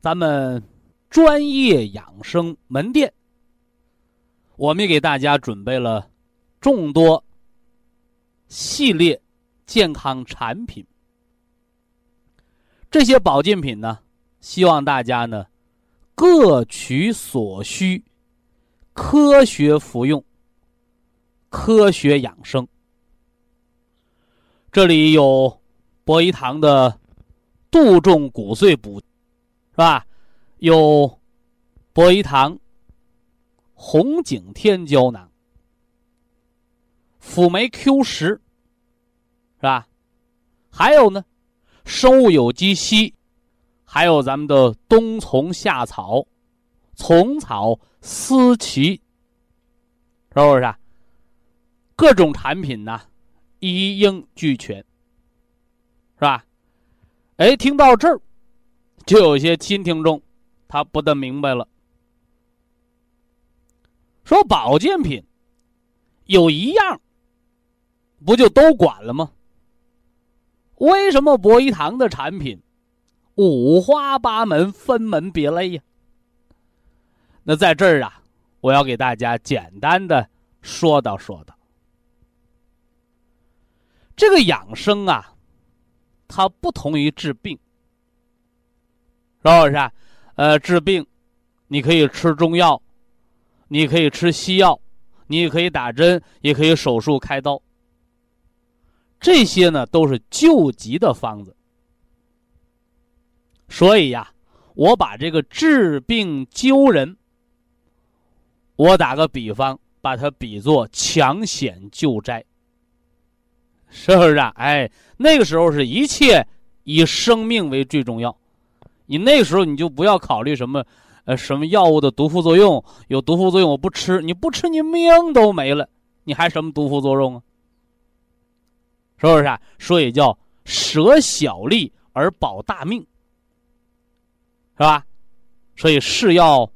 咱们专业养生门店，我们也给大家准备了众多系列健康产品。这些保健品呢，希望大家呢各取所需，科学服用，科学养生。这里有博医堂的杜仲骨髓补。是吧？有博医堂红景天胶囊、辅酶 Q 十，是吧？还有呢，生物有机硒，还有咱们的冬虫夏草、虫草、丝奇，是不是？各种产品呢，一应俱全，是吧？哎，听到这儿。就有些新听众，他不大明白了。说保健品有一样，不就都管了吗？为什么博医堂的产品五花八门、分门别类呀？那在这儿啊，我要给大家简单的说道说道。这个养生啊，它不同于治病。是不是？呃，治病，你可以吃中药，你可以吃西药，你也可以打针，也可以手术开刀。这些呢，都是救急的方子。所以呀，我把这个治病救人，我打个比方，把它比作抢险救灾，是不是啊？哎，那个时候是一切以生命为最重要。你那时候你就不要考虑什么，呃，什么药物的毒副作用，有毒副作用我不吃，你不吃你命都没了，你还什么毒副作用啊？是不是啊？所以叫舍小利而保大命，是吧？所以是药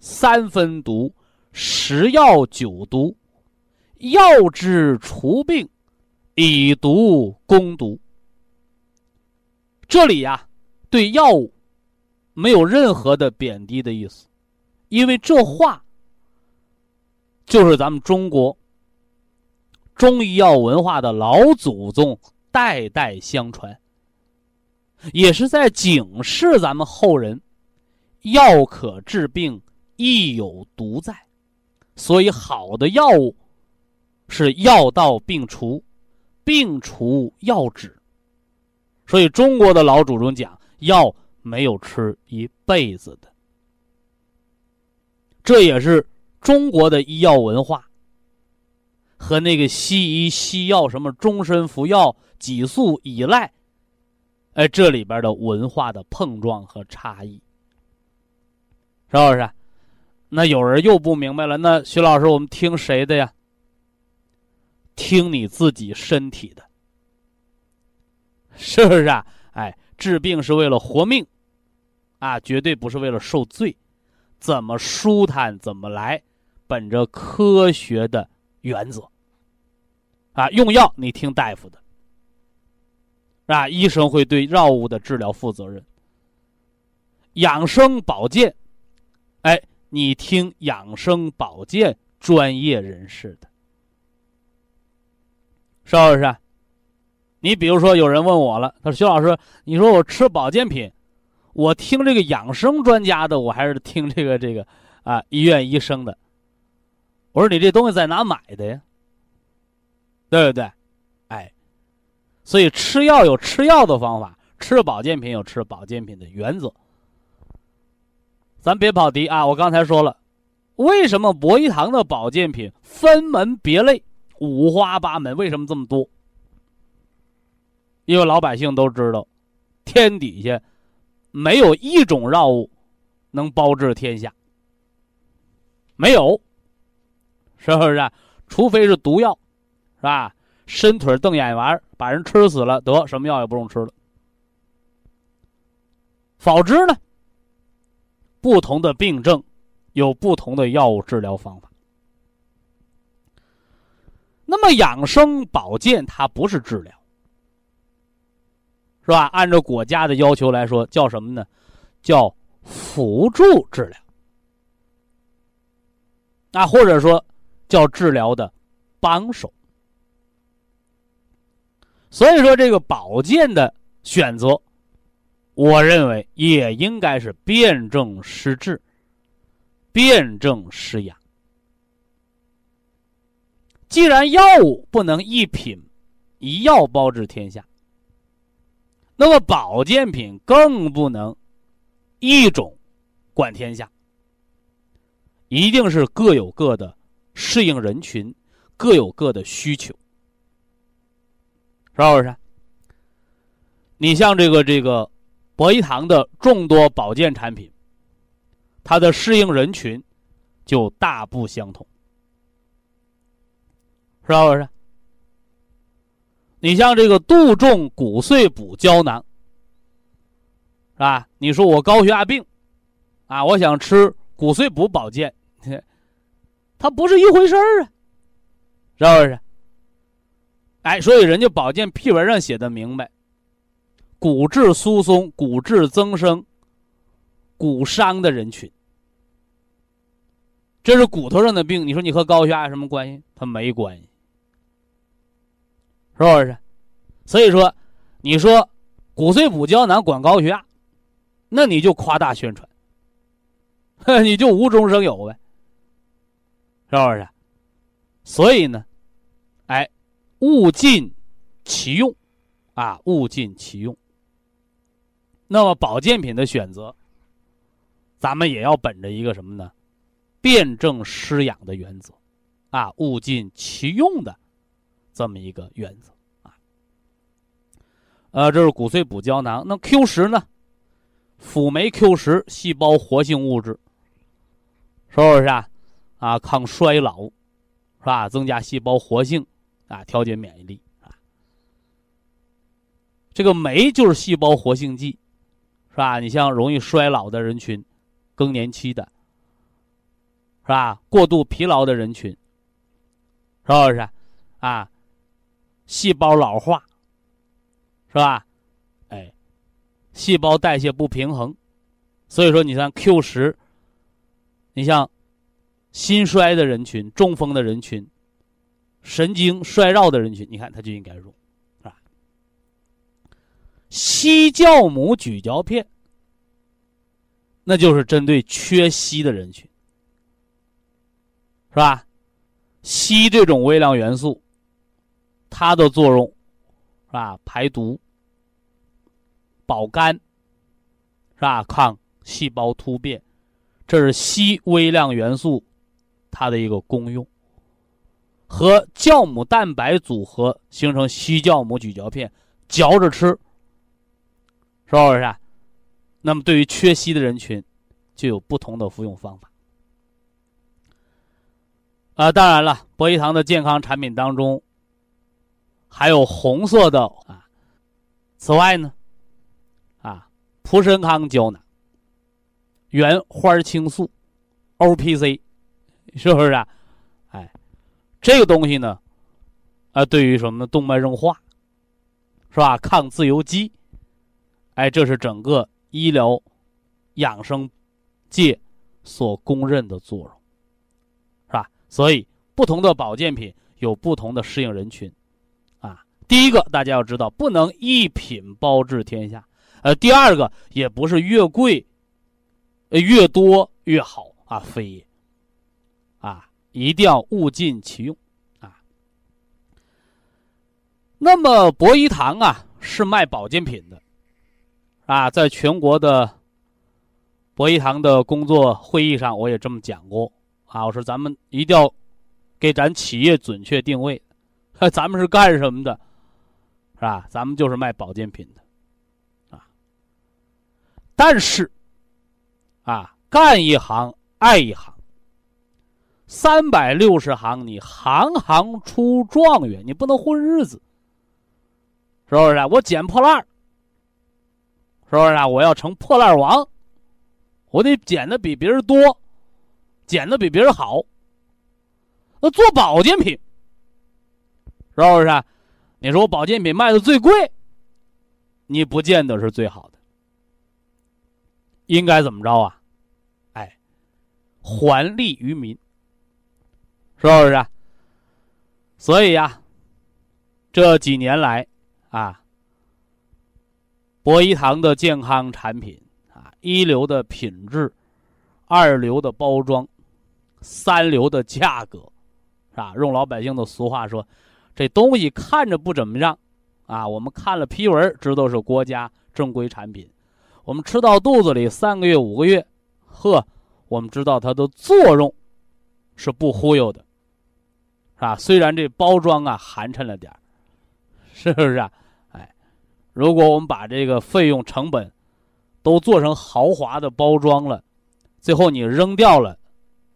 三分毒，食药九毒，药之除病，以毒攻毒。这里呀，对药物。没有任何的贬低的意思，因为这话就是咱们中国中医药文化的老祖宗代代相传，也是在警示咱们后人：药可治病，亦有毒在。所以，好的药物是药到病除，病除药止。所以，中国的老祖宗讲药。没有吃一辈子的，这也是中国的医药文化和那个西医西药什么终身服药、激素依赖，哎，这里边的文化的碰撞和差异，是不是？那有人又不明白了，那徐老师，我们听谁的呀？听你自己身体的，是不是啊？哎，治病是为了活命。啊，绝对不是为了受罪，怎么舒坦怎么来，本着科学的原则。啊，用药你听大夫的，啊，医生会对药物的治疗负责任。养生保健，哎，你听养生保健专业人士的，是不是？你比如说，有人问我了，他说：“徐老师，你说我吃保健品。”我听这个养生专家的，我还是听这个这个啊医院医生的。我说你这东西在哪买的呀？对不对？哎，所以吃药有吃药的方法，吃保健品有吃保健品的原则。咱别跑题啊！我刚才说了，为什么博医堂的保健品分门别类、五花八门？为什么这么多？因为老百姓都知道，天底下。没有一种药物能包治天下，没有，是不是？除非是毒药，是吧？伸腿瞪眼丸，把人吃死了，得什么药也不用吃了。否之呢？不同的病症有不同的药物治疗方法。那么养生保健它不是治疗。是吧？按照国家的要求来说，叫什么呢？叫辅助治疗。那或者说叫治疗的帮手。所以说，这个保健的选择，我认为也应该是辨证施治、辨证施养。既然药物不能一品一药包治天下。那么保健品更不能一种管天下，一定是各有各的适应人群，各有各的需求，是不是？你像这个这个博医堂的众多保健产品，它的适应人群就大不相同，是吧不是？你像这个杜仲骨碎补胶囊，是吧？你说我高血压病，啊，我想吃骨碎补保健，它不是一回事儿啊，是不是？哎，所以人家保健批文上写的明白，骨质疏松、骨质增生、骨伤的人群，这是骨头上的病。你说你和高血压什么关系？它没关系。是不是？所以说，你说骨碎补胶囊管高血压，那你就夸大宣传，你就无中生有呗，是不是？所以呢，哎，物尽其用，啊，物尽其用。那么保健品的选择，咱们也要本着一个什么呢？辩证施养的原则，啊，物尽其用的这么一个原则啊。呃，这是骨髓补胶囊。那 Q 十呢？辅酶 Q 十，细胞活性物质，是不是啊？啊，抗衰老，是吧？增加细胞活性，啊，调节免疫力啊。这个酶就是细胞活性剂，是吧？你像容易衰老的人群，更年期的，是吧？过度疲劳的人群，是不是？啊，细胞老化，是吧？哎细胞代谢不平衡，所以说你像 Q 十，你像心衰的人群、中风的人群、神经衰弱的人群，你看它就应该用，是吧？硒酵母咀嚼片，那就是针对缺硒的人群，是吧？硒这种微量元素，它的作用是吧？排毒。保肝，是吧？抗细胞突变，这是硒微量元素它的一个功用。和酵母蛋白组合形成硒酵母咀嚼片，嚼着吃，是不是？那么对于缺硒的人群，就有不同的服用方法。啊，当然了，博一堂的健康产品当中还有红色的啊。此外呢？啊，蒲参康胶囊、原花青素、O P C，是不是啊？哎，这个东西呢，啊，对于什么呢动脉硬化，是吧？抗自由基，哎，这是整个医疗养生界所公认的作用，是吧？所以，不同的保健品有不同的适应人群，第一个大家要知道，不能一品包治天下。呃，第二个也不是越贵，呃越多越好啊，非也。啊，一定要物尽其用，啊。那么博一堂啊是卖保健品的，啊，在全国的博一堂的工作会议上，我也这么讲过啊，我说咱们一定要给咱企业准确定位，咱们是干什么的，是吧？咱们就是卖保健品的。啊但是，啊，干一行爱一行，三百六十行，你行行出状元，你不能混日子，是不是啊？我捡破烂是不是啊？我要成破烂王，我得捡的比别人多，捡的比别人好。那做保健品，是不是啊？你说我保健品卖的最贵，你不见得是最好的。应该怎么着啊？哎，还利于民，是不是？所以呀，这几年来啊，博一堂的健康产品啊，一流的品质，二流的包装，三流的价格，是吧？用老百姓的俗话说，这东西看着不怎么样啊，我们看了批文，知道是国家正规产品。我们吃到肚子里三个月五个月，呵，我们知道它的作用是不忽悠的，是吧？虽然这包装啊寒碜了点是不是啊？哎，如果我们把这个费用成本都做成豪华的包装了，最后你扔掉了，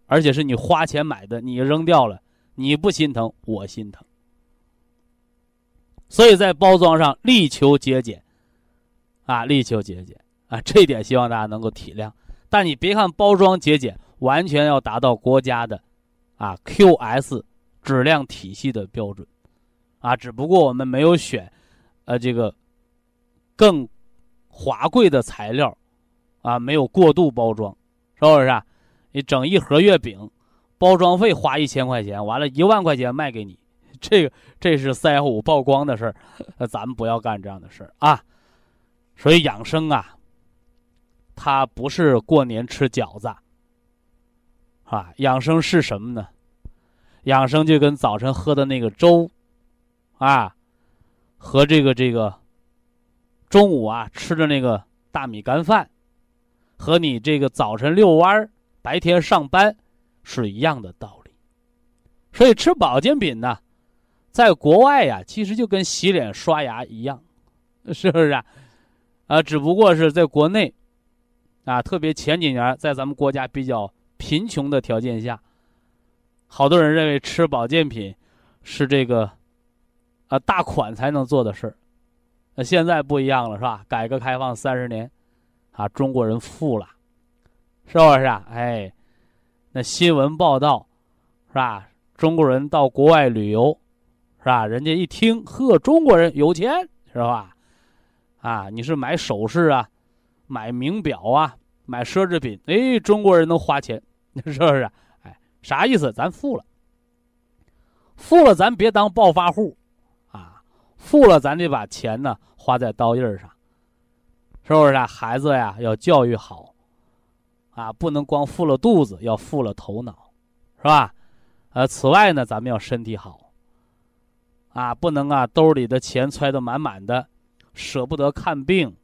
而且是你花钱买的，你扔掉了，你不心疼，我心疼。所以在包装上力求节俭，啊，力求节俭。啊，这一点希望大家能够体谅，但你别看包装节俭，完全要达到国家的，啊 QS 质量体系的标准，啊，只不过我们没有选，呃，这个更华贵的材料，啊，没有过度包装，是不是？啊？你整一盒月饼，包装费花一千块钱，完了一万块钱卖给你，这个这是三幺五曝光的事儿，咱们不要干这样的事儿啊。所以养生啊。它不是过年吃饺子，啊，养生是什么呢？养生就跟早晨喝的那个粥，啊，和这个这个中午啊吃的那个大米干饭，和你这个早晨遛弯儿、白天上班是一样的道理。所以吃保健品呢，在国外呀，其实就跟洗脸刷牙一样，是不是啊？啊，只不过是在国内，啊，特别前几年在咱们国家比较贫穷的条件下。好多人认为吃保健品是这个啊大款才能做的事儿，那现在不一样了，是吧？改革开放三十年，啊，中国人富了，是不是啊？哎，那新闻报道是吧？中国人到国外旅游，是吧？人家一听，呵，中国人有钱，是吧？啊，你是买首饰啊，买名表啊，买奢侈品，哎，中国人能花钱，是不是？哎啥意思？咱富了，富了，咱别当暴发户，啊，富了，咱得把钱呢花在刀刃上，是不是啊？孩子呀，要教育好，啊，不能光富了肚子，要富了头脑，是吧？呃，此外呢，咱们要身体好，啊，不能啊兜里的钱揣得满满的，舍不得看病，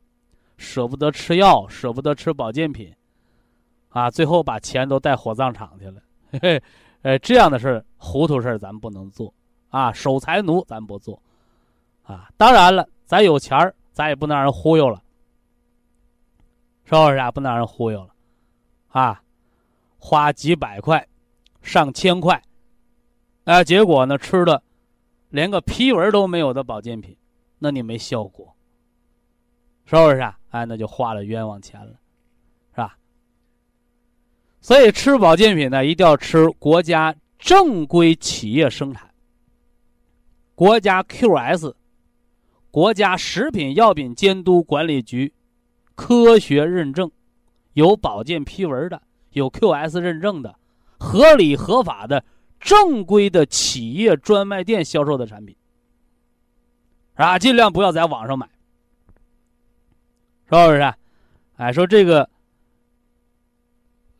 舍不得吃药，舍不得吃保健品，啊，最后把钱都带火葬场去了。嘿 嘿，呃，这样的事儿，糊涂事儿，咱不能做，啊，守财奴咱不做，啊，当然了，咱有钱儿，咱也不能让人忽悠了，是不是啊？不能让人忽悠了，啊，花几百块，上千块，啊，结果呢，吃的连个批文都没有的保健品，那你没效果，是不是啊？哎，那就花了冤枉钱了。是吧所以吃保健品呢，一定要吃国家正规企业生产、国家 QS、国家食品药品监督管理局科学认证、有保健批文的、有 QS 认证的、合理合法的正规的企业专卖店销售的产品，啊，尽量不要在网上买，是不是？哎，说这个。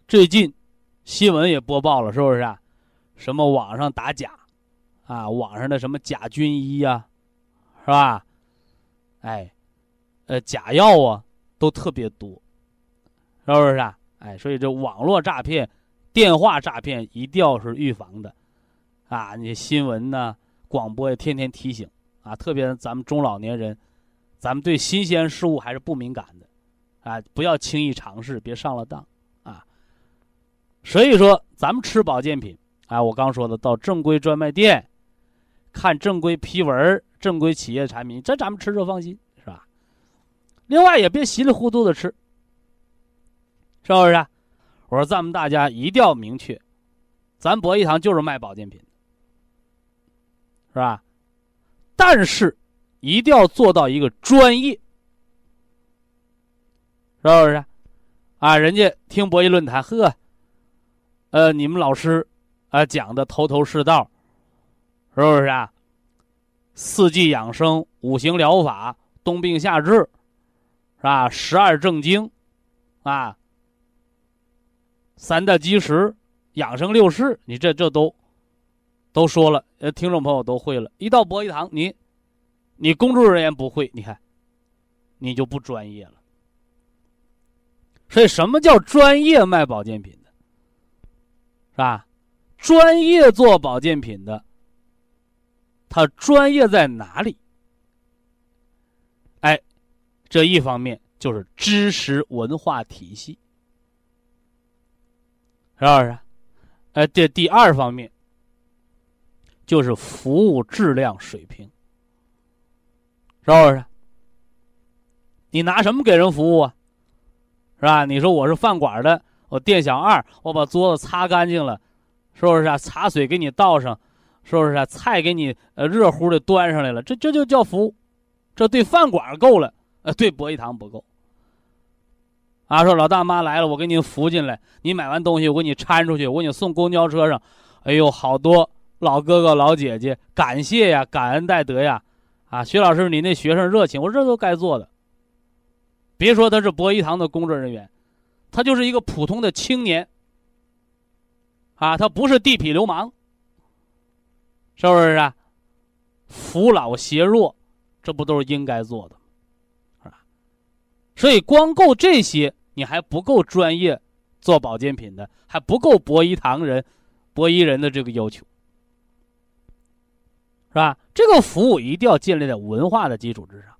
最近新闻也播报了，是不是啊？什么网上打假啊？网上的什么假军医呀，是吧？哎，呃，假药啊，都特别多，是不是啊？哎，所以这网络诈骗、电话诈骗一定要是预防的啊！你新闻呢、广播也天天提醒啊，特别咱们中老年人，咱们对新鲜事物还是不敏感的啊，不要轻易尝试，别上了当啊。所以说，咱们吃保健品，啊，我刚说的，到正规专卖店，看正规批文、正规企业产品，这咱们吃着放心，是吧？另外，也别稀里糊涂的吃，是不是？我说，咱们大家一定要明确，咱博医堂就是卖保健品，是吧？但是，一定要做到一个专业，是不是？啊，人家听博医论坛，呵。呃，你们老师啊讲的头头是道，是不是啊？四季养生、五行疗法、冬病夏治，是吧？十二正经，啊，三大基石、养生六式，你这这都都说了，呃，听众朋友都会了。一到博医堂，你你工作人员不会，你看你就不专业了。所以，什么叫专业卖保健品的？是吧？专业做保健品的，他专业在哪里？哎，这一方面就是知识文化体系，是不是？哎，这第二方面就是服务质量水平，是不是？你拿什么给人服务啊？是吧？你说我是饭馆的。我店小二，我把桌子擦干净了，是不是啊？茶水给你倒上，是不是啊？菜给你呃热乎的端上来了，这这就叫服务，这对饭馆够了，呃，对博医堂不够。啊，说老大妈来了，我给您扶进来，你买完东西我给你搀出去，我给你送公交车上。哎呦，好多老哥哥老姐姐，感谢呀，感恩戴德呀，啊，徐老师你那学生热情，我说这都该做的。别说他是博医堂的工作人员。他就是一个普通的青年，啊，他不是地痞流氓，是不是啊？扶老携弱，这不都是应该做的？是吧？所以光够这些，你还不够专业做保健品的，还不够博医堂人、博医人的这个要求，是吧？这个服务一定要建立在文化的基础之上。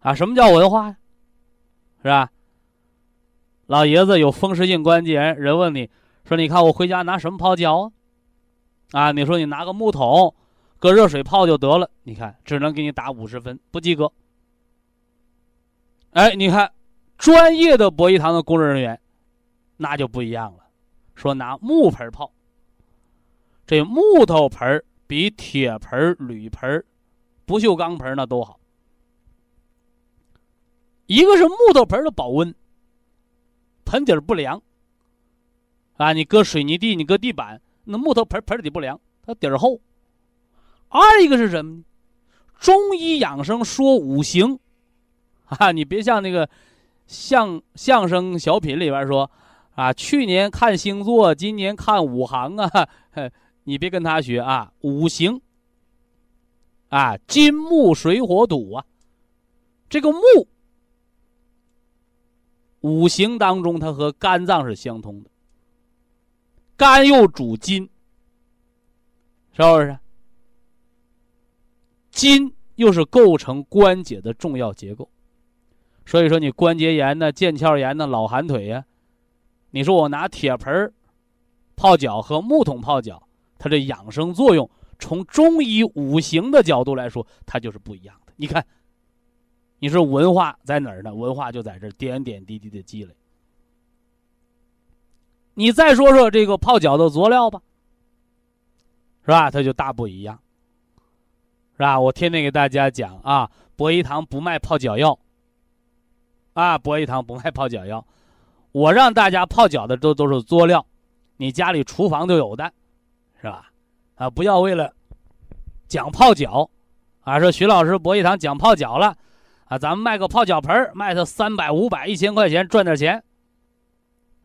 啊，什么叫文化呀？是吧？老爷子有风湿性关节炎，人问你说：“你看我回家拿什么泡脚啊？”啊，你说你拿个木桶，搁热水泡就得了。你看，只能给你打五十分，不及格。哎，你看，专业的博医堂的工作人员，那就不一样了，说拿木盆泡。这木头盆比铁盆、铝盆、不锈钢盆那都好。一个是木头盆的保温，盆底不凉。啊，你搁水泥地，你搁地板，那木头盆盆底不凉，它底儿厚。二一个是什么呢？中医养生说五行，啊，你别像那个相相声小品里边说，啊，去年看星座，今年看五行啊，你别跟他学啊，五行，啊，金木水火土啊，这个木。五行当中，它和肝脏是相通的。肝又主筋，是不是？筋又是构成关节的重要结构。所以说，你关节炎呢、腱鞘炎呢、老寒腿呀，你说我拿铁盆泡脚和木桶泡脚，它这养生作用，从中医五行的角度来说，它就是不一样的。你看。你说文化在哪儿呢？文化就在这点点滴滴的积累。你再说说这个泡脚的佐料吧，是吧？它就大不一样，是吧？我天天给大家讲啊，博医堂不卖泡脚药，啊，博医堂不卖泡脚药，我让大家泡脚的都都是佐料，你家里厨房都有的，是吧？啊，不要为了讲泡脚，啊，说徐老师博医堂讲泡脚了。啊，咱们卖个泡脚盆卖它三百、五百、一千块钱，赚点钱，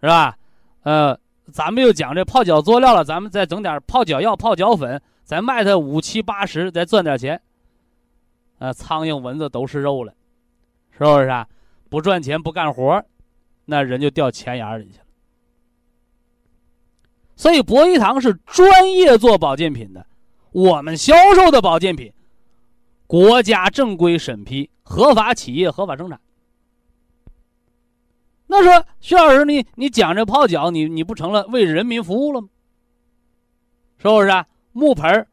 是吧？呃，咱们又讲这泡脚佐料了，咱们再整点泡脚药、泡脚粉，咱卖它五七八十，再赚点钱。啊，苍蝇蚊子都是肉了，是不是啊？不赚钱不干活，那人就掉钱眼里去了。所以博医堂是专业做保健品的，我们销售的保健品，国家正规审批。合法企业合法生产。那说徐老师，你你讲这泡脚，你你不成了为人民服务了吗？是不是啊？木盆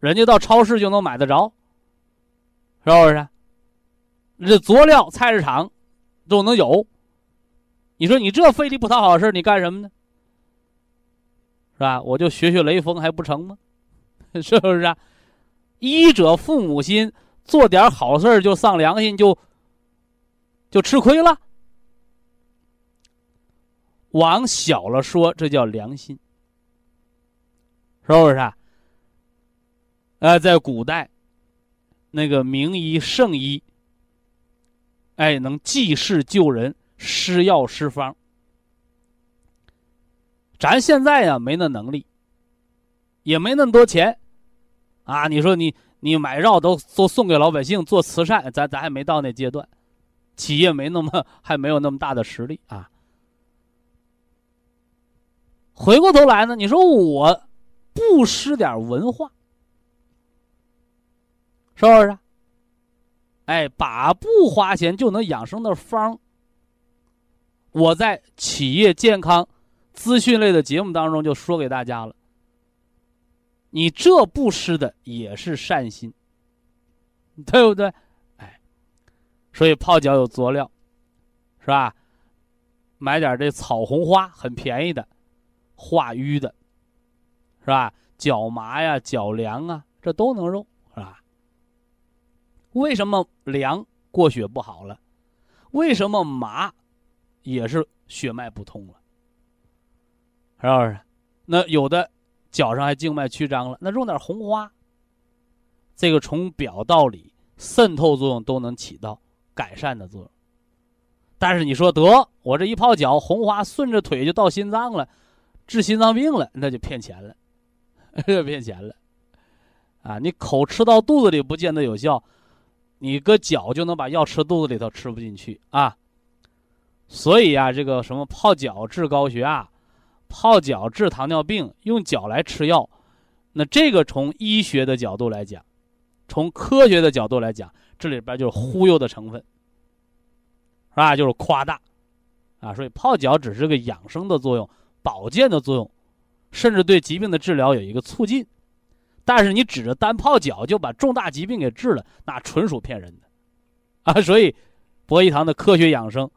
人家到超市就能买得着，是不是？这佐料菜市场都能有。你说你这费力不讨好事你干什么呢？是吧？我就学学雷锋还不成吗？是不是啊？医者父母心。做点好事就丧良心，就就吃亏了。往小了说，这叫良心，是不是啊？呃，在古代，那个名医圣医，哎，能济世救人，施药施方。咱现在呀，没那能力，也没那么多钱，啊，你说你。你买药都都送给老百姓做慈善，咱咱还没到那阶段，企业没那么还没有那么大的实力啊。回过头来呢，你说我不施点文化，是不是？哎，把不花钱就能养生的方，我在企业健康资讯类的节目当中就说给大家了。你这布施的也是善心，对不对？哎，所以泡脚有佐料，是吧？买点这草红花，很便宜的，化瘀的，是吧？脚麻呀、脚凉啊，这都能用，为什么凉过血不好了？为什么麻也是血脉不通了？是不是？那有的。脚上还静脉曲张了，那用点红花。这个从表到里渗透作用都能起到改善的作用。但是你说得我这一泡脚，红花顺着腿就到心脏了，治心脏病了，那就骗钱了，骗钱了。啊，你口吃到肚子里不见得有效，你搁脚就能把药吃肚子里头，吃不进去啊。所以啊，这个什么泡脚治高血压，泡脚治糖尿病，用脚来吃药，那这个从医学的角度来讲，从科学的角度来讲，这里边就是忽悠的成分，是吧？就是夸大，啊，所以泡脚只是个养生的作用，保健的作用，甚至对疾病的治疗有一个促进。但是你指着单泡脚就把重大疾病给治了，那纯属骗人的，啊！所以，博医堂的科学养生，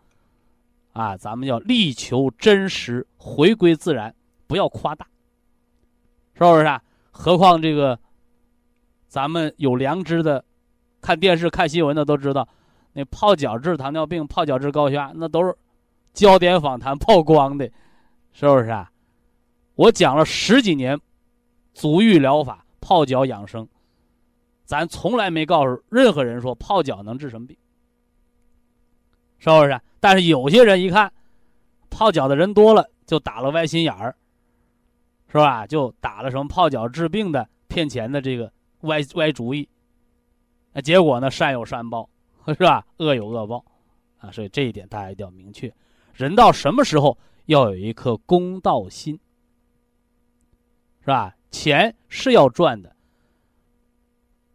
啊，咱们要力求真实，回归自然，不要夸大，是不是啊？何况这个，咱们有良知的，看电视看新闻的都知道，那泡脚治糖尿病、泡脚治高血压，那都是焦点访谈曝光的，是不是啊？我讲了十几年足浴疗法。泡脚养生，咱从来没告诉任何人说泡脚能治什么病，是不是？但是有些人一看，泡脚的人多了，就打了歪心眼儿，是吧？就打了什么泡脚治病的骗钱的这个歪歪主意，那结果呢，善有善报，是吧？恶有恶报，啊，所以这一点大家一定要明确，人到什么时候要有一颗公道心，是吧？钱是要赚的，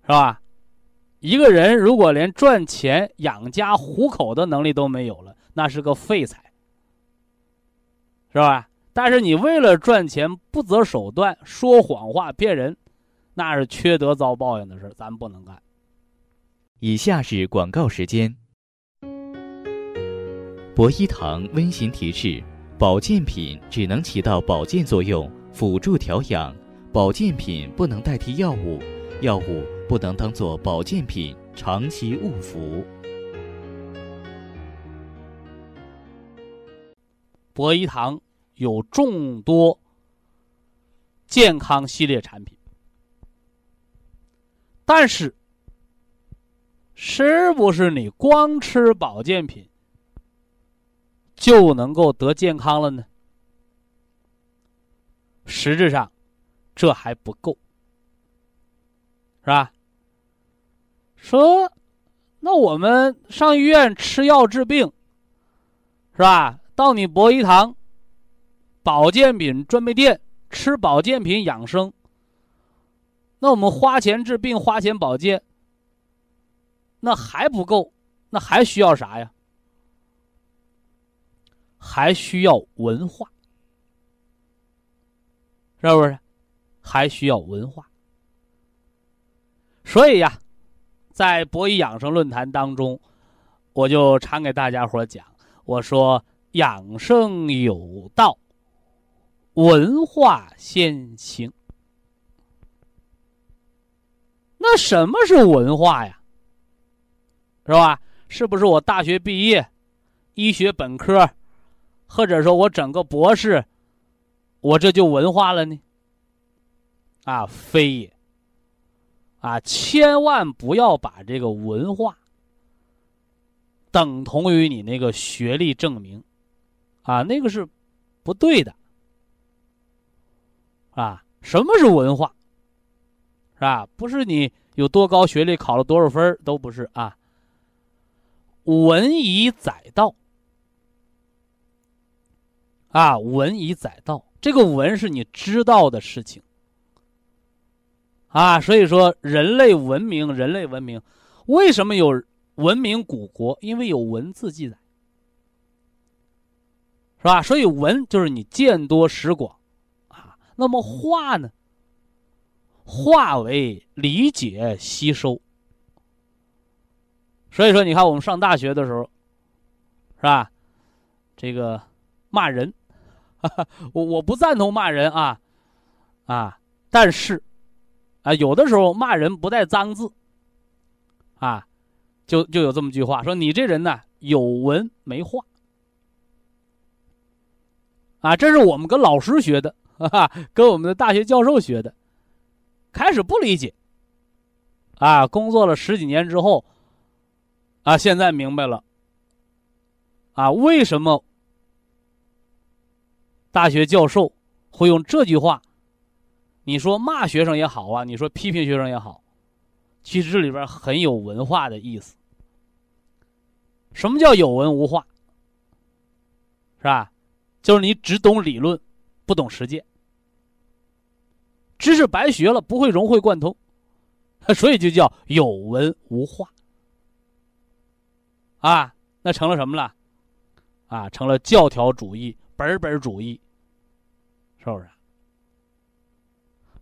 是吧？一个人如果连赚钱养家糊口的能力都没有了，那是个废材，是吧？但是你为了赚钱不择手段，说谎话骗人，那是缺德遭报应的事咱不能干。以下是广告时间。博一堂温馨提示：保健品只能起到保健作用，辅助调养。保健品不能代替药物，药物不能当做保健品长期误服。博医堂有众多健康系列产品，但是，是不是你光吃保健品就能够得健康了呢？实质上。这还不够，是吧？说，那我们上医院吃药治病，是吧？到你博医堂保健品专卖店吃保健品养生，那我们花钱治病，花钱保健，那还不够，那还需要啥呀？还需要文化，是不是？还需要文化，所以呀，在博医养生论坛当中，我就常给大家伙讲，我说养生有道，文化先行。那什么是文化呀？是吧？是不是我大学毕业，医学本科，或者说我整个博士，我这就文化了呢？啊，非也！啊，千万不要把这个文化等同于你那个学历证明，啊，那个是不对的。啊，什么是文化？是吧？不是你有多高学历，考了多少分都不是啊。文以载道，啊，文以载道，这个文是你知道的事情。啊，所以说人类文明，人类文明，为什么有文明古国？因为有文字记载，是吧？所以文就是你见多识广，啊，那么化呢？化为理解吸收。所以说，你看我们上大学的时候，是吧？这个骂人，我我不赞同骂人啊，啊，但是。啊，有的时候骂人不带脏字，啊，就就有这么句话说：“你这人呢，有文没话。”啊，这是我们跟老师学的，哈哈，跟我们的大学教授学的。开始不理解，啊，工作了十几年之后，啊，现在明白了。啊，为什么大学教授会用这句话？你说骂学生也好啊，你说批评学生也好，其实这里边很有文化的意思。什么叫有文无化？是吧？就是你只懂理论，不懂实践，知识白学了，不会融会贯通，所以就叫有文无化。啊，那成了什么了？啊，成了教条主义、本本主义，是不是？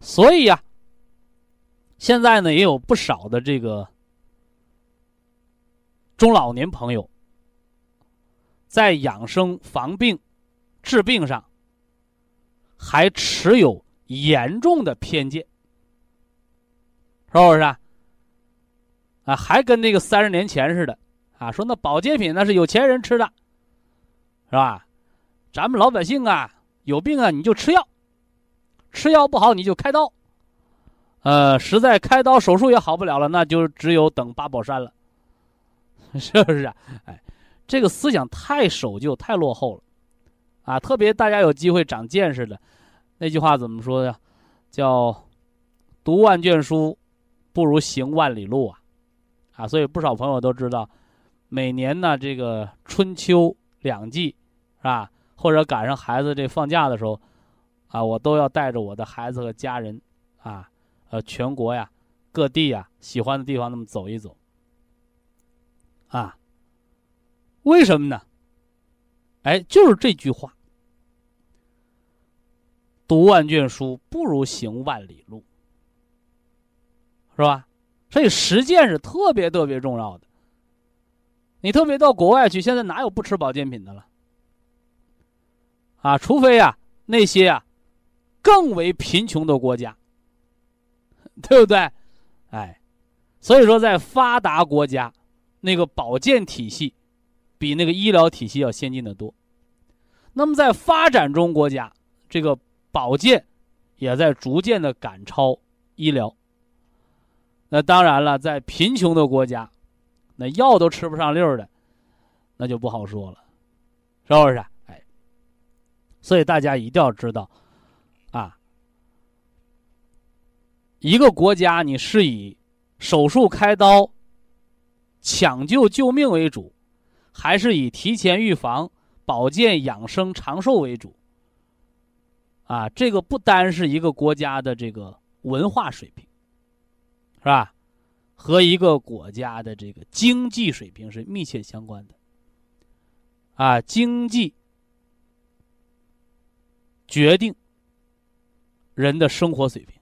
所以呀，现在呢也有不少的这个中老年朋友，在养生防病、治病上，还持有严重的偏见，是不是啊？啊，还跟那个三十年前似的啊，说那保健品那是有钱人吃的，是吧？咱们老百姓啊，有病啊你就吃药。吃药不好你就开刀，呃，实在开刀手术也好不了了，那就只有等八宝山了，是不是啊？哎，这个思想太守旧、太落后了，啊！特别大家有机会长见识的，那句话怎么说呀？叫“读万卷书，不如行万里路”啊！啊，所以不少朋友都知道，每年呢这个春秋两季，是吧？或者赶上孩子这放假的时候。啊，我都要带着我的孩子和家人，啊，呃，全国呀，各地呀，喜欢的地方那么走一走。啊，为什么呢？哎，就是这句话：“读万卷书，不如行万里路。”是吧？所以实践是特别特别重要的。你特别到国外去，现在哪有不吃保健品的了？啊，除非呀，那些呀。更为贫穷的国家，对不对？哎，所以说，在发达国家，那个保健体系比那个医疗体系要先进的多。那么，在发展中国家，这个保健也在逐渐的赶超医疗。那当然了，在贫穷的国家，那药都吃不上溜的，那就不好说了，是不是？哎，所以大家一定要知道。啊，一个国家你是以手术开刀、抢救救命为主，还是以提前预防、保健养生、长寿为主？啊，这个不单是一个国家的这个文化水平，是吧？和一个国家的这个经济水平是密切相关的。啊，经济决定。人的生活水平，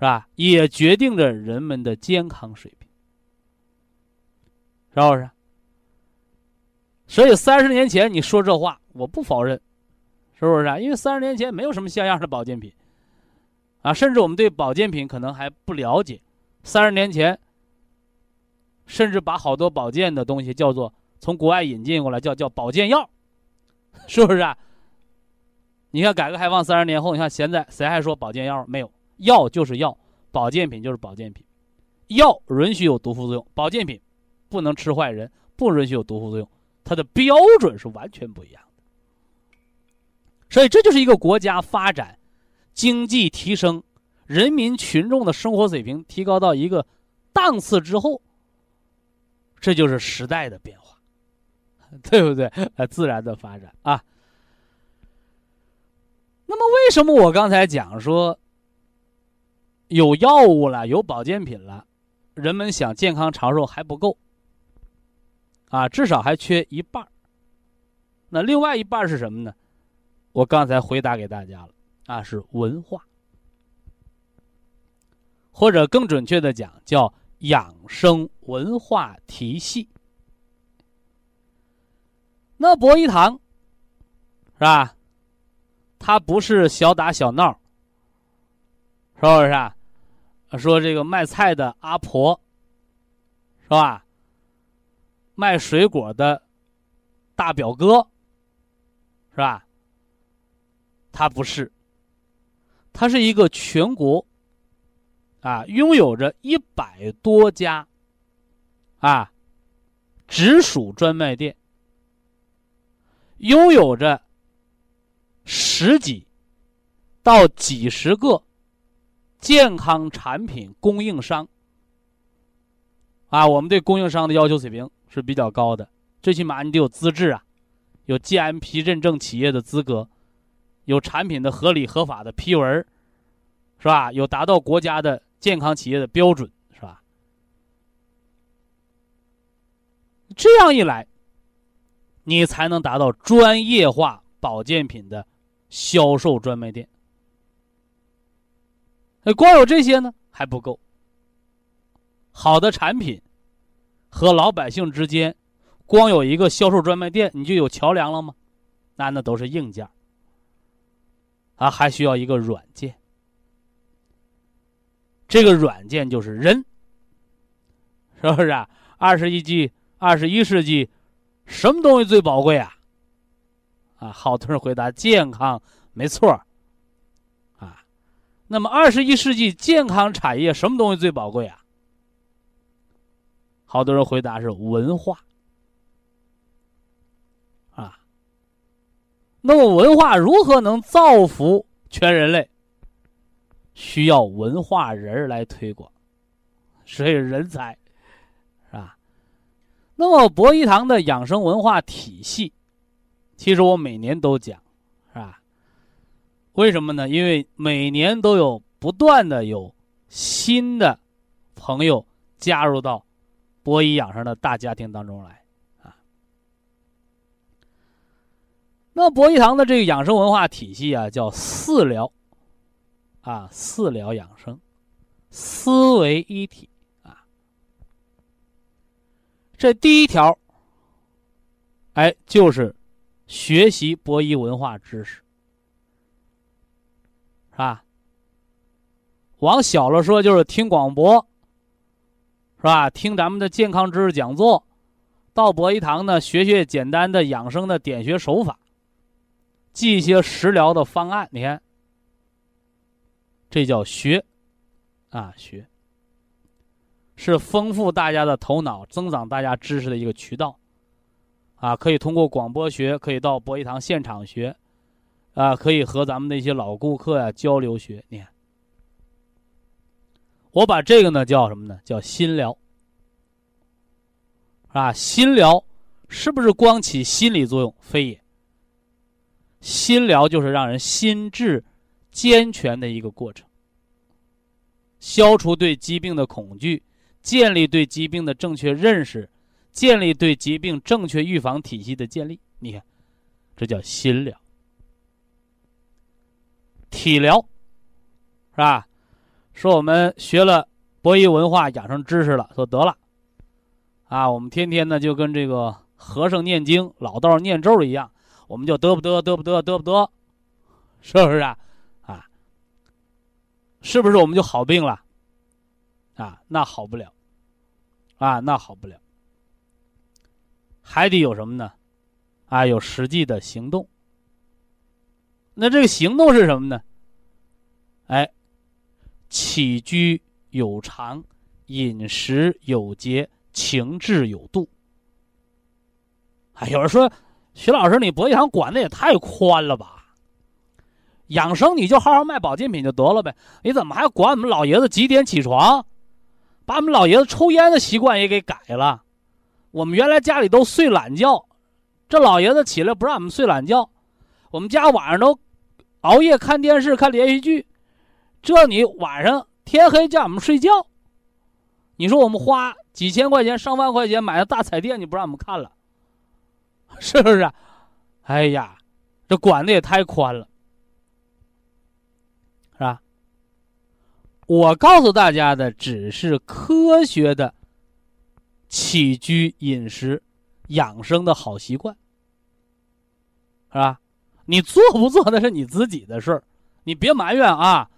是吧？也决定着人们的健康水平，是不是？所以三十年前你说这话，我不否认，是不是啊？因为三十年前没有什么像样的保健品，啊，甚至我们对保健品可能还不了解。三十年前，甚至把好多保健的东西叫做从国外引进过来，叫叫保健药，是不是啊？你看，改革开放三十年后，你看现在谁还说保健药？没有，药就是药，保健品就是保健品。药允许有毒副作用，保健品不能吃坏人，不允许有毒副作用。它的标准是完全不一样的。所以，这就是一个国家发展、经济提升、人民群众的生活水平提高到一个档次之后，这就是时代的变化，对不对？呃，自然的发展啊。那么，为什么我刚才讲说有药物了，有保健品了，人们想健康长寿还不够？啊，至少还缺一半那另外一半是什么呢？我刚才回答给大家了，啊，是文化，或者更准确的讲，叫养生文化体系。那博一堂是吧？他不是小打小闹，是不是啊？说这个卖菜的阿婆，是吧？卖水果的大表哥，是吧？他不是，他是一个全国啊，拥有着一百多家啊直属专卖店拥有着十几到几十个健康产品供应商。啊，我们对供应商的要求水平是比较高的，最起码你得有资质啊，有 GMP 认证企业的资格，有产品的合理合法的批文，是吧？有达到国家的健康企业的标准，是吧？这样一来，你才能达到专业化保健品的销售专卖店。那光有这些呢还不够。好的产品和老百姓之间，光有一个销售专卖店，你就有桥梁了吗？那那都是硬件啊，还需要一个软件。这个软件就是人，是不是啊？二十一纪、二十一世纪，什么东西最宝贵啊？啊，好多人回答健康，没错。那么二十一世纪健康产业什么东西最宝贵啊？好多人回答是文化，啊，那么文化如何能造福全人类？需要文化人来推广，所以人才，是吧？那么博一堂的养生文化体系，其实我每年都讲，为什么呢？因为每年都有不断的有新的朋友加入到。博医养生的大家庭当中来，啊，那博医堂的这个养生文化体系啊，叫四疗，啊，四疗养生，思维一体，啊，这第一条，哎，就是学习博医文化知识，啊？往小了说，就是听广播。是吧？听咱们的健康知识讲座，到博一堂呢，学学简单的养生的点穴手法，记一些食疗的方案。你看，这叫学，啊学，是丰富大家的头脑、增长大家知识的一个渠道。啊，可以通过广播学，可以到博一堂现场学，啊，可以和咱们那些老顾客呀交流学。你看。我把这个呢叫什么呢？叫心疗，啊，心疗是不是光起心理作用？非也。心疗就是让人心智健全的一个过程，消除对疾病的恐惧，建立对疾病的正确认识，建立对疾病正确预防体系的建立。你看，这叫心疗。体疗，是吧？说我们学了博弈文化养生知识了，说得了，啊，我们天天呢就跟这个和尚念经、老道念咒一样，我们就得不得得不得得不得，是不是啊？啊，是不是我们就好病了？啊，那好不了，啊，那好不了，还得有什么呢？啊，有实际的行动。那这个行动是什么呢？哎。起居有常，饮食有节，情志有度。哎，有人说，徐老师，你博医堂管的也太宽了吧？养生你就好好卖保健品就得了呗，你怎么还管我们老爷子几点起床？把我们老爷子抽烟的习惯也给改了。我们原来家里都睡懒觉，这老爷子起来不让我们睡懒觉，我们家晚上都熬夜看电视看连续剧。这你晚上天黑叫我们睡觉，你说我们花几千块钱、上万块钱买的大彩电，你不让我们看了，是不是？哎呀，这管的也太宽了，是吧？我告诉大家的只是科学的起居饮食、养生的好习惯，是吧？你做不做那是你自己的事儿，你别埋怨啊。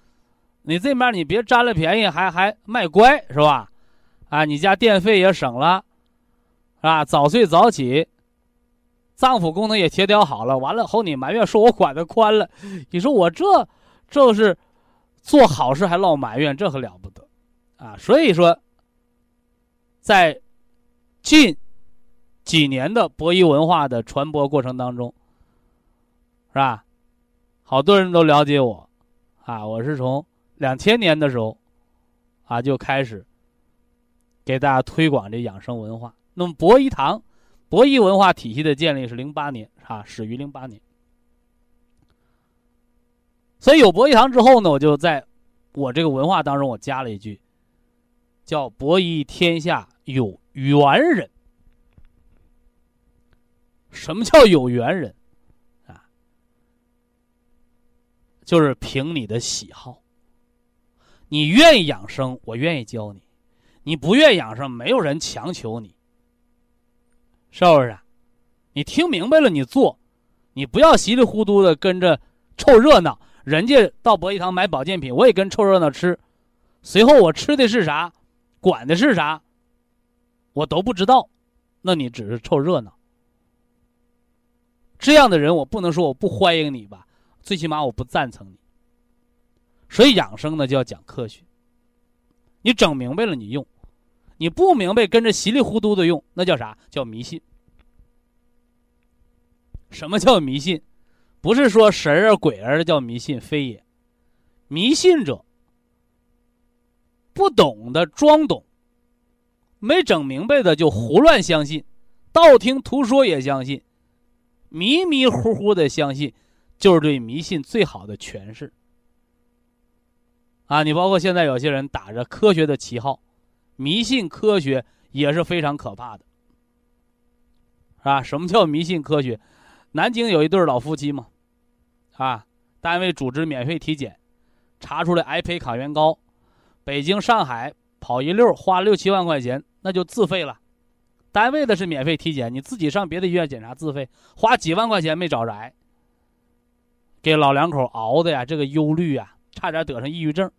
你这面你别占了便宜，还还卖乖是吧？啊，你家电费也省了，是吧？早睡早起，脏腑功能也协调好了。完了后你埋怨说我管的宽了，你说我这这是做好事还落埋怨，这可了不得啊！所以说，在近几年的博弈文化的传播过程当中，是吧？好多人都了解我，啊，我是从两千年的时候，啊就开始给大家推广这养生文化。那么博医堂、博医文化体系的建立是零八年，啊，始于零八年。所以有博医堂之后呢，我就在我这个文化当中，我加了一句，叫“博医天下有缘人”。什么叫有缘人？啊，就是凭你的喜好。你愿意养生，我愿意教你；你不愿意养生，没有人强求你，是不是？你听明白了，你做，你不要稀里糊涂的跟着凑热闹。人家到博医堂买保健品，我也跟凑热闹吃。随后我吃的是啥，管的是啥，我都不知道。那你只是凑热闹。这样的人，我不能说我不欢迎你吧，最起码我不赞成你。所以养生呢，就要讲科学。你整明白了，你用；你不明白，跟着稀里糊涂的用，那叫啥？叫迷信。什么叫迷信？不是说神儿鬼儿叫迷信，非也。迷信者，不懂的装懂，没整明白的就胡乱相信，道听途说也相信。迷迷糊糊的相信，就是对迷信最好的诠释。啊，你包括现在有些人打着科学的旗号，迷信科学也是非常可怕的，是吧？什么叫迷信科学？南京有一对老夫妻嘛，啊，单位组织免费体检，查出来癌胚抗原高，北京、上海跑一溜花六七万块钱，那就自费了。单位的是免费体检，你自己上别的医院检查自费，花几万块钱没找着癌，给老两口熬的呀，这个忧虑啊，差点得上抑郁症。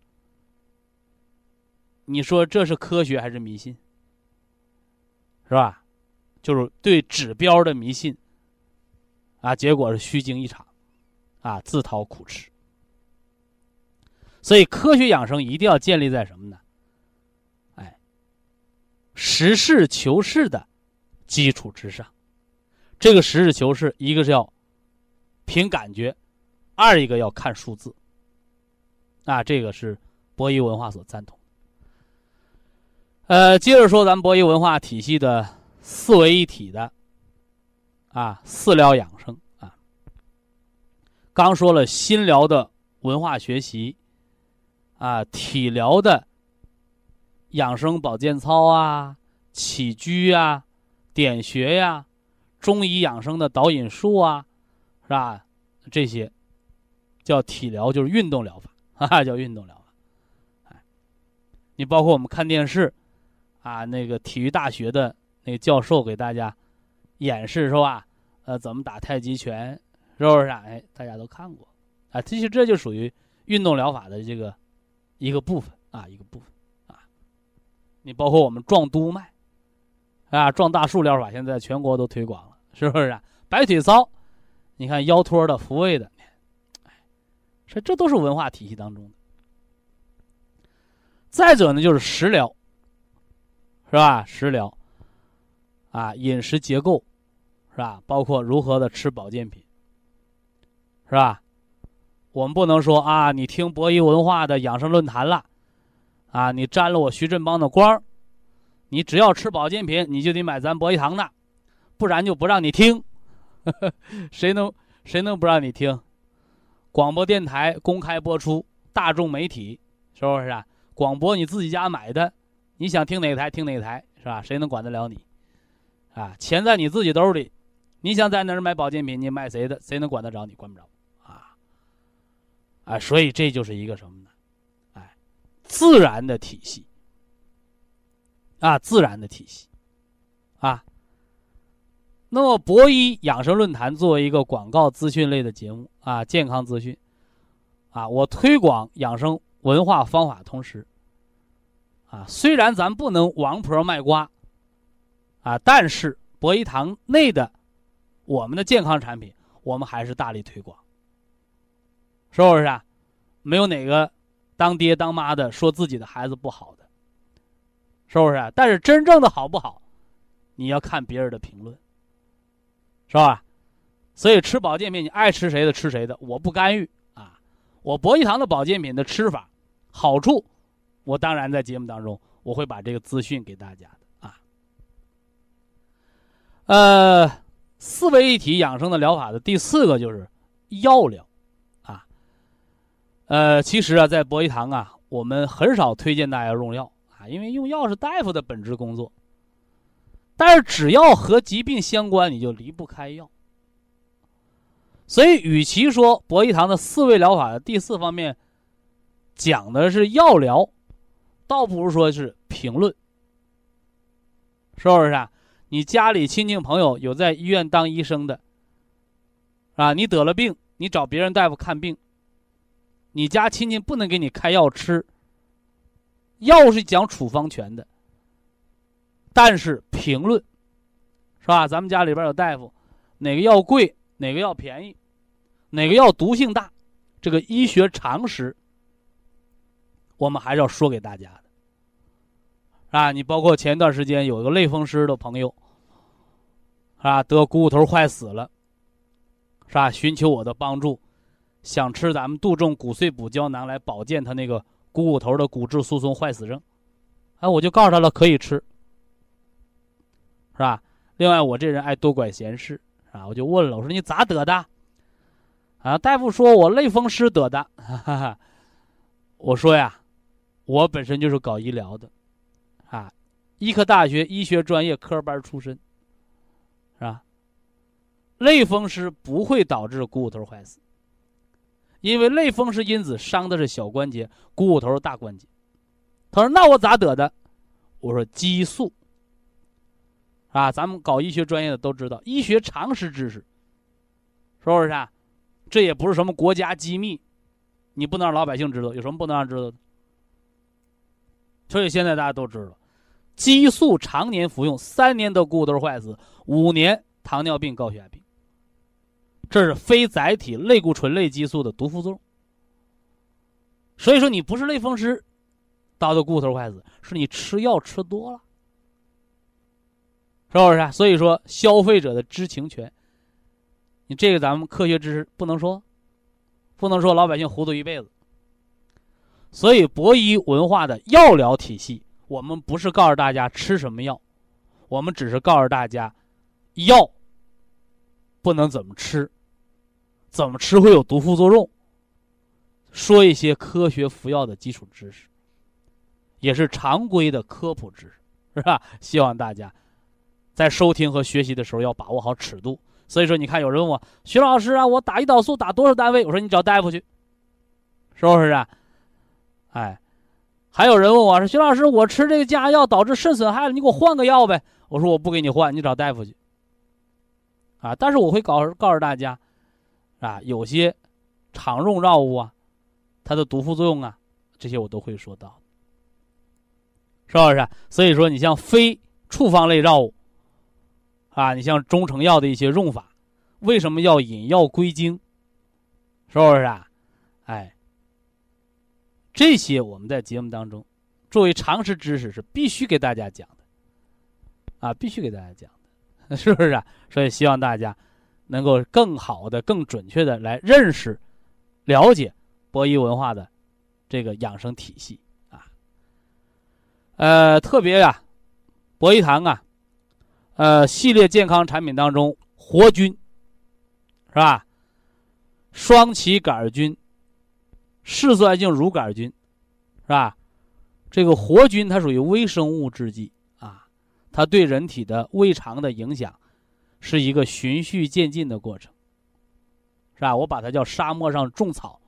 你说这是科学还是迷信？是吧？就是对指标的迷信，啊，结果是虚惊一场，啊，自讨苦吃。所以科学养生一定要建立在什么呢？哎实事求是的基础之上，这个实事求是，一个是要凭感觉，二一个要看数字。啊，这个是博弈文化所赞同。呃，接着说咱们博弈文化体系的四维一体的啊四疗养生啊，刚说了心疗的文化学习啊，体疗的。养生保健操啊，起居啊，点穴呀，中医养生的导引术啊，是吧？这些叫体疗，就是运动疗法，哈哈，叫运动疗法。哎，你包括我们看电视啊，那个体育大学的那个教授给大家演示是吧？呃，怎么打太极拳，是不是？哎，大家都看过啊。其实这就属于运动疗法的这个一个部分啊，一个部分啊。你包括我们壮督脉，啊，壮大树疗法现在全国都推广了，是不是啊？摆腿操，你看腰托的、复位的，这这都是文化体系当中的。再者呢，就是食疗，是吧？食疗，啊，饮食结构，是吧？包括如何的吃保健品，是吧？我们不能说啊，你听博弈文化的养生论坛了。啊，你沾了我徐振邦的光你只要吃保健品，你就得买咱博医堂的，不然就不让你听。谁能谁能不让你听？广播电台公开播出，大众媒体是不是啊？广播你自己家买的，你想听哪台听哪台是吧？谁能管得了你？啊，钱在你自己兜里，你想在哪儿买保健品，你买谁的？谁能管得着你？管不着啊！啊，所以这就是一个什么呢？哎自然的体系，啊，自然的体系，啊。那么博医养生论坛作为一个广告资讯类的节目啊，健康资讯，啊，我推广养生文化方法同时，啊，虽然咱不能王婆卖瓜，啊，但是博医堂内的我们的健康产品，我们还是大力推广，是不是啊？没有哪个。当爹当妈的说自己的孩子不好的，是不是？啊但是真正的好不好，你要看别人的评论，是吧？所以吃保健品，你爱吃谁的吃谁的，我不干预啊。我博医堂的保健品的吃法、好处，我当然在节目当中我会把这个资讯给大家的啊。呃，四位一体养生的疗法的第四个就是药疗啊。呃，其实啊，在博医堂啊，我们很少推荐大家用药啊，因为用药是大夫的本职工作。但是只要和疾病相关，你就离不开药。所以，与其说博医堂的四味疗法的第四方面讲的是药疗，倒不如说是评论，是不是啊？你家里亲戚朋友有在医院当医生的，啊，你得了病，你找别人大夫看病，你家亲戚不能给你开药吃，药是讲处方权的。但是评论，是吧？咱们家里边有大夫，哪个药贵，哪个药便宜，哪个药毒性大，这个医学常识，我们还是要说给大家的，啊，你包括前一段时间有一个类风湿的朋友，啊，得股骨头坏死了，是吧？寻求我的帮助，想吃咱们杜仲骨碎补胶囊来保健他那个股骨头的骨质疏松坏死症，啊，我就告诉他了，可以吃。是吧？另外，我这人爱多管闲事啊，我就问了，我说你咋得的？啊，大夫说我类风湿得的。哈哈，我说呀，我本身就是搞医疗的，啊，医科大学医学专业科班出身，是吧？类风湿不会导致股骨头坏死，因为类风湿因子伤的是小关节，股骨头是大关节。他说那我咋得的？我说激素。啊，咱们搞医学专业的都知道医学常识知识，是不是啊？这也不是什么国家机密，你不能让老百姓知道。有什么不能让知道的？所以现在大家都知道，激素常年服用，三年得骨头坏死，五年糖尿病、高血压病。这是非载体类固醇类激素的毒副作用。所以说，你不是类风湿导致骨头坏死，是你吃药吃多了。是不是？所以说，消费者的知情权，你这个咱们科学知识不能说，不能说老百姓糊涂一辈子。所以，博医文化的药疗体系，我们不是告诉大家吃什么药，我们只是告诉大家，药不能怎么吃，怎么吃会有毒副作用，说一些科学服药的基础知识，也是常规的科普知识，是吧？希望大家。在收听和学习的时候要把握好尺度，所以说你看，有人问我徐老师啊，我打胰岛素打多少单位？我说你找大夫去，是不是啊？哎，还有人问我说徐老师，我吃这个降压药导致肾损害了，你给我换个药呗？我说我不给你换，你找大夫去。啊，但是我会告告诉大家，啊，有些常用药物啊，它的毒副作用啊，这些我都会说到，是不是？所以说你像非处方类药物。啊，你像中成药的一些用法，为什么要引药归经？是不是啊？哎，这些我们在节目当中作为常识知识是必须给大家讲的，啊，必须给大家讲的，是不是啊？所以希望大家能够更好的、更准确的来认识、了解博医文化的这个养生体系啊。呃，特别呀，博医堂啊。呃，系列健康产品当中，活菌是吧？双歧杆菌、嗜酸性乳杆菌是吧？这个活菌它属于微生物制剂啊，它对人体的胃肠的影响是一个循序渐进的过程，是吧？我把它叫沙漠上种草，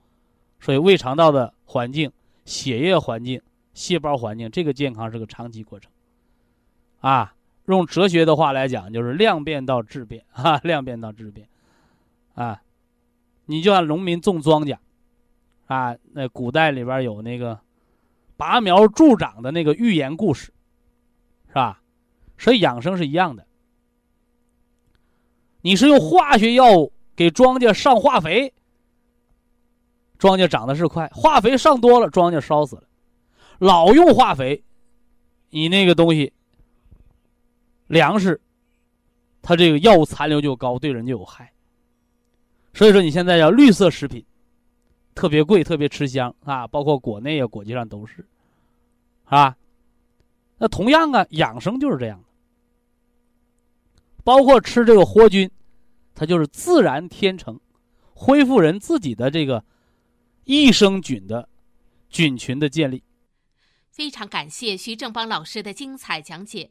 所以胃肠道的环境、血液环境、细胞环境，这个健康是个长期过程啊。用哲学的话来讲，就是量变到质变 啊，量变到质变，啊，你就像农民种庄稼，啊，那古代里边有那个拔苗助长的那个寓言故事，是吧？所以养生是一样的，你是用化学药物给庄稼上化肥，庄稼长得是快；化肥上多了，庄稼烧死了。老用化肥，你那个东西。粮食，它这个药物残留就高，对人就有害，所以说你现在要绿色食品，特别贵，特别吃香啊，包括国内啊，国际上都是，啊。那同样啊，养生就是这样的，包括吃这个活菌，它就是自然天成，恢复人自己的这个益生菌的菌群的建立。非常感谢徐正邦老师的精彩讲解，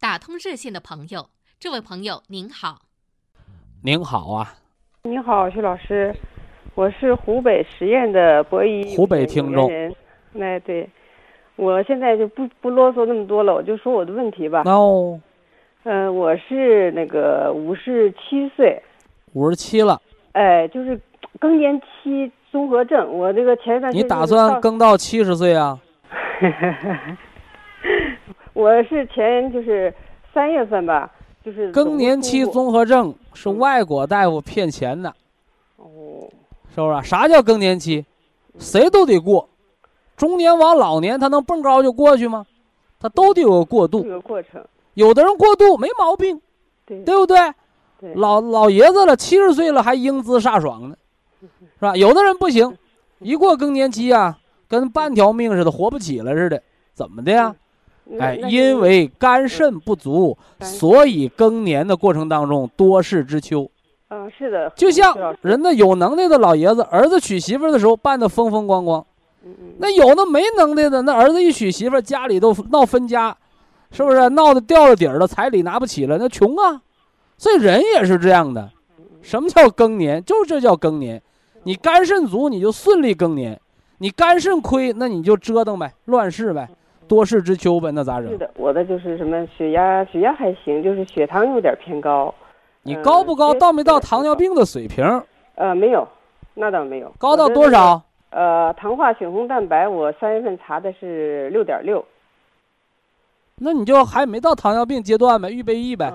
打通热线的朋友，这位朋友您好，您好啊，您好，徐老师，我是湖北十堰的博一湖北听众，哎对。我现在就不不啰嗦那么多了，我就说我的问题吧。哦，嗯，我是那个五十七岁，五十七了。哎，就是更年期综合症。我这个前一段你打算更到七十岁啊？我是前就是三月份吧，就是更年期综合症是外国大夫骗钱的。哦，是不是？啥叫更年期？谁都得过。中年往老年，他能蹦高就过去吗？他都得有个过渡。有个过程，有的人过渡没毛病，对对不对？老老爷子了，七十岁了还英姿飒爽呢，是吧？有的人不行，一过更年期啊，跟半条命似的，活不起了似的。怎么的呀？哎，因为肝肾不足，所以更年的过程当中多事之秋。嗯，是的。就像人家有能耐的老爷子，儿子娶媳妇的时候办的风风光光。那有的没能耐的，那儿子一娶媳妇，家里都闹分家，是不是闹得掉了底儿了，彩礼拿不起了，那穷啊。所以人也是这样的，什么叫更年？就这叫更年。你肝肾足，你就顺利更年；你肝肾亏，那你就折腾呗，乱世呗，多事之秋呗，那咋整？是的，我的就是什么血压，血压还行，就是血糖有点偏高。你高不高？到没到糖尿病的水平？呃，没有，那倒没有。高到多少？呃，糖化血红蛋白，我三月份查的是六点六。那你就还没到糖尿病阶段呗，预备役呗。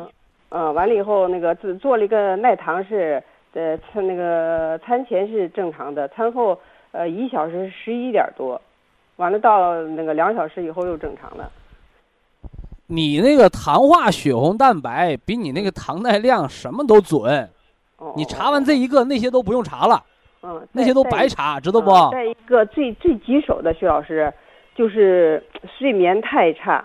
嗯，完了以后，那个只做了一个耐糖是，呃，餐那个餐前是正常的，餐后呃一小时十一点多，完了到那个两小时以后又正常了。你那个糖化血红蛋白比你那个糖耐量什么都准。哦。你查完这一个，那些都不用查了。嗯，那些都白查，知道不？再一个最最棘手的，徐老师，就是睡眠太差。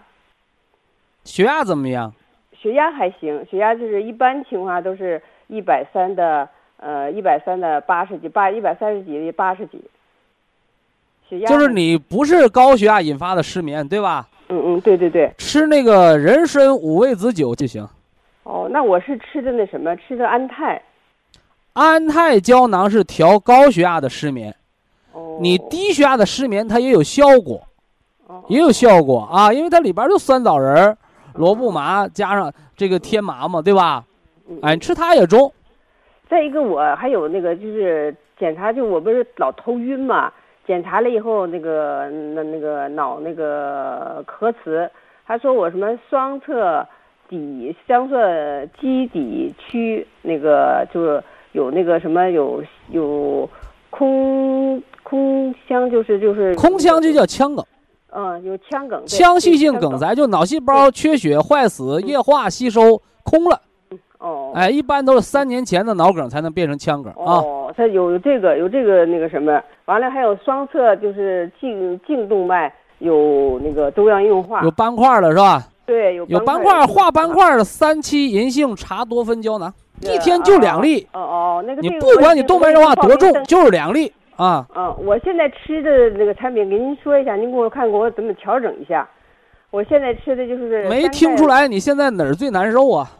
血压怎么样？血压还行，血压就是一般情况下都是一百三的，呃，一百三的八十几，八一百三十几的八十几。血压就是你不是高血压引发的失眠，对吧？嗯嗯，对对对。吃那个人参五味子酒就行。哦，那我是吃的那什么，吃的安泰。安泰胶囊是调高血压的失眠，哦你低血压的失眠它也有效果，哦也有效果啊，因为它里边就酸枣仁、罗布麻加上这个天麻嘛，对吧？哎，吃它也中。再一个，我还有那个就是检查，就我不是老头晕嘛，检查了以后那个那那个脑那个核磁，他说我什么双侧底双侧基底区那个就是。有那个什么有有空空腔，就是就是空腔就叫腔梗，嗯，有腔梗，腔隙性梗塞就脑细胞缺血坏死，液化吸收空了，哦，哎，一般都是三年前的脑梗才能变成腔梗啊。哦，它有这个有这个那个什么，完了还有双侧就是颈颈动脉有那个粥样硬化，有斑块了是吧？对，有有斑块化斑块的三七银杏茶多酚胶囊。一天就两粒，哦哦，那个你不管你动脉硬化多重，就是两粒啊。嗯，我现在吃的那个产品，给您说一下，您给我看给我怎么调整一下。我现在吃的就是没听出来，你现在哪儿最难受啊？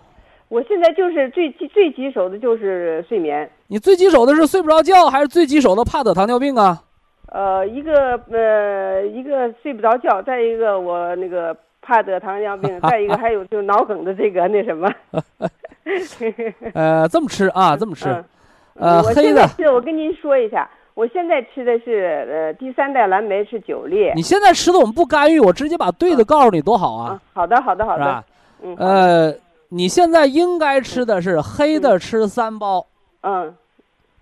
我现在就是最最棘手的就是睡眠。你最棘手的是睡不着觉，还是最棘手的怕得糖尿病啊？呃，一个呃，一个睡不着觉，再一个我那个怕得糖尿病，再一个还有就脑梗的这个那什么。呃，这么吃啊，这么吃，呃，我黑的，现在吃，我跟您说一下，我现在吃的是呃第三代蓝莓是九粒。你现在吃的我们不干预，我直接把对的告诉你，多好啊啊，，好的好的好的？嗯，呃，你现在应该吃的是黑的，吃三包，嗯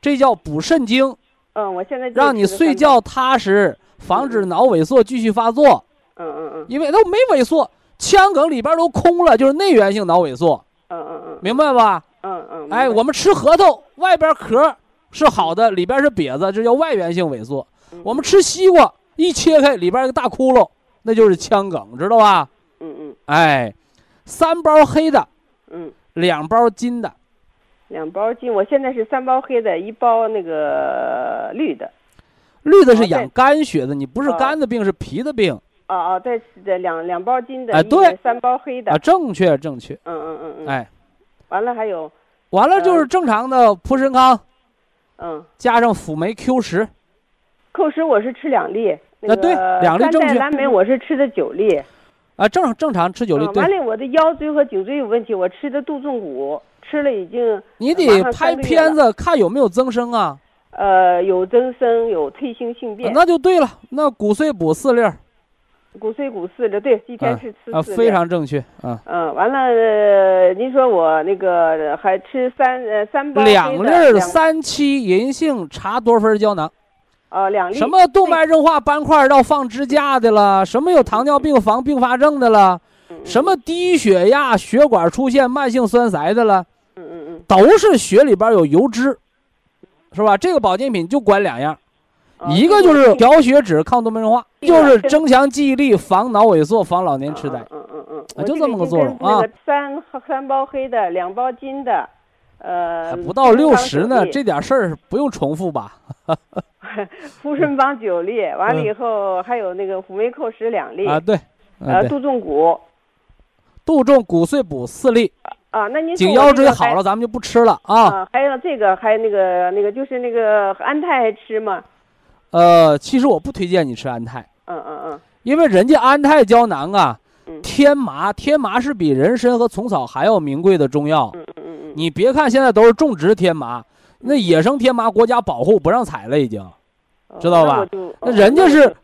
这叫补肾精，嗯，我现在让你睡觉踏实，防止脑萎缩继续发作。嗯嗯嗯因为它没萎缩，腔梗里边都空了，就是内源性脑萎缩，嗯嗯嗯明白吧？嗯嗯，哎，我们吃核桃，外边壳是好的，里边是瘪子，这叫外源性萎缩。嗯我们吃西瓜，一切开里边一个大窟窿，那就是腔梗，知道吧？嗯嗯哎，三包黑的，嗯，两包金的，两包金，我现在是三包黑的，一包那个绿的。绿的是养肝血的，你不是哦肝的病，是脾的病哦哦，对，是的，两两包金的，哎对三包黑的。啊，正确正确。嗯嗯嗯嗯。。哎，完了还有，完了就是正常的普参康嗯，加上辅酶 Q 十，扣十我是吃两粒。那啊对两粒正确蓝莓我是吃的九粒。啊，正正常吃九粒。完，了，我的腰椎和颈椎有问题，我吃的杜仲骨，吃了已经你得拍片子看有没有增生啊，呃有增生，有退行性变，那就对了。那骨碎补四粒儿骨碎补四粒，对，一天是吃啊，四粒非常正确啊。嗯，完了，呃您说我那个还吃三呃三包两粒三七银杏茶多酚胶囊，哦两粒。什么动脉硬化斑块要放支架的了，什么有糖尿病防并发症的了，嗯什么低血压血管出现慢性栓塞的了，嗯嗯嗯。都是血里边有油脂，是吧？这个保健品就管两样，哦一个就是调血脂、抗动脉硬化，就是增强记忆力、防脑萎缩、防老年痴呆。嗯嗯嗯，就这么个作用啊。三三包黑的，两包金的，呃，还不到六十呢，这这点事儿不用重复吧？福顺帮九粒，完了以后还有那个辅酶扣十两粒，啊，对，啊呃，对，杜仲骨杜仲骨碎补四粒，啊，那您颈腰椎好了咱们就不吃了啊。啊，还有这个，还有那个那个就是那个安泰还吃吗？呃，其实我不推荐你吃安泰，嗯嗯嗯因为人家安泰胶囊啊，嗯天麻，天麻是比人参和虫草还要名贵的中药。嗯嗯嗯嗯，你别看现在都是种植天麻，那野生天麻国家保护不让采了，已经哦知道吧那人家是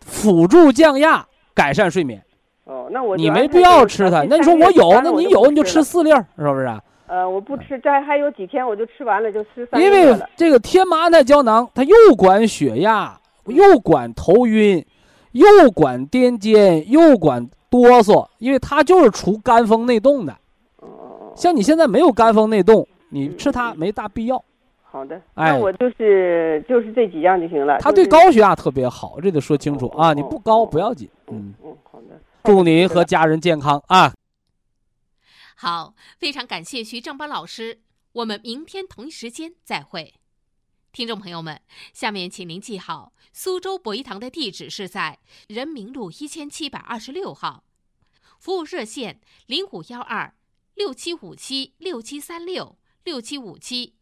辅助降压，改善睡眠。哦，那我你没必要吃它。那你说我有，那你有你就吃四粒儿，是不是啊？呃，我不吃，这还还有几天我就吃完了，就吃三因为。这个天麻安泰胶囊，它又管血压，又管头晕，又管癫痫，又管哆嗦，因为它就是除肝风内动的。像你现在没有肝风内动，你吃它没大必要。好的，哎那我就是就是这几样就行了。他对高血压特别好，这得说清楚啊！哦你不高哦不要紧。嗯，嗯，好的。祝您和家人健康啊！好，非常感谢徐正邦老师，我们明天同一时间再会。听众朋友们，下面请您记好，苏州博医堂的地址是在人民路一千七百二十六号，服务热线零五幺二六七五七六七三六六七五七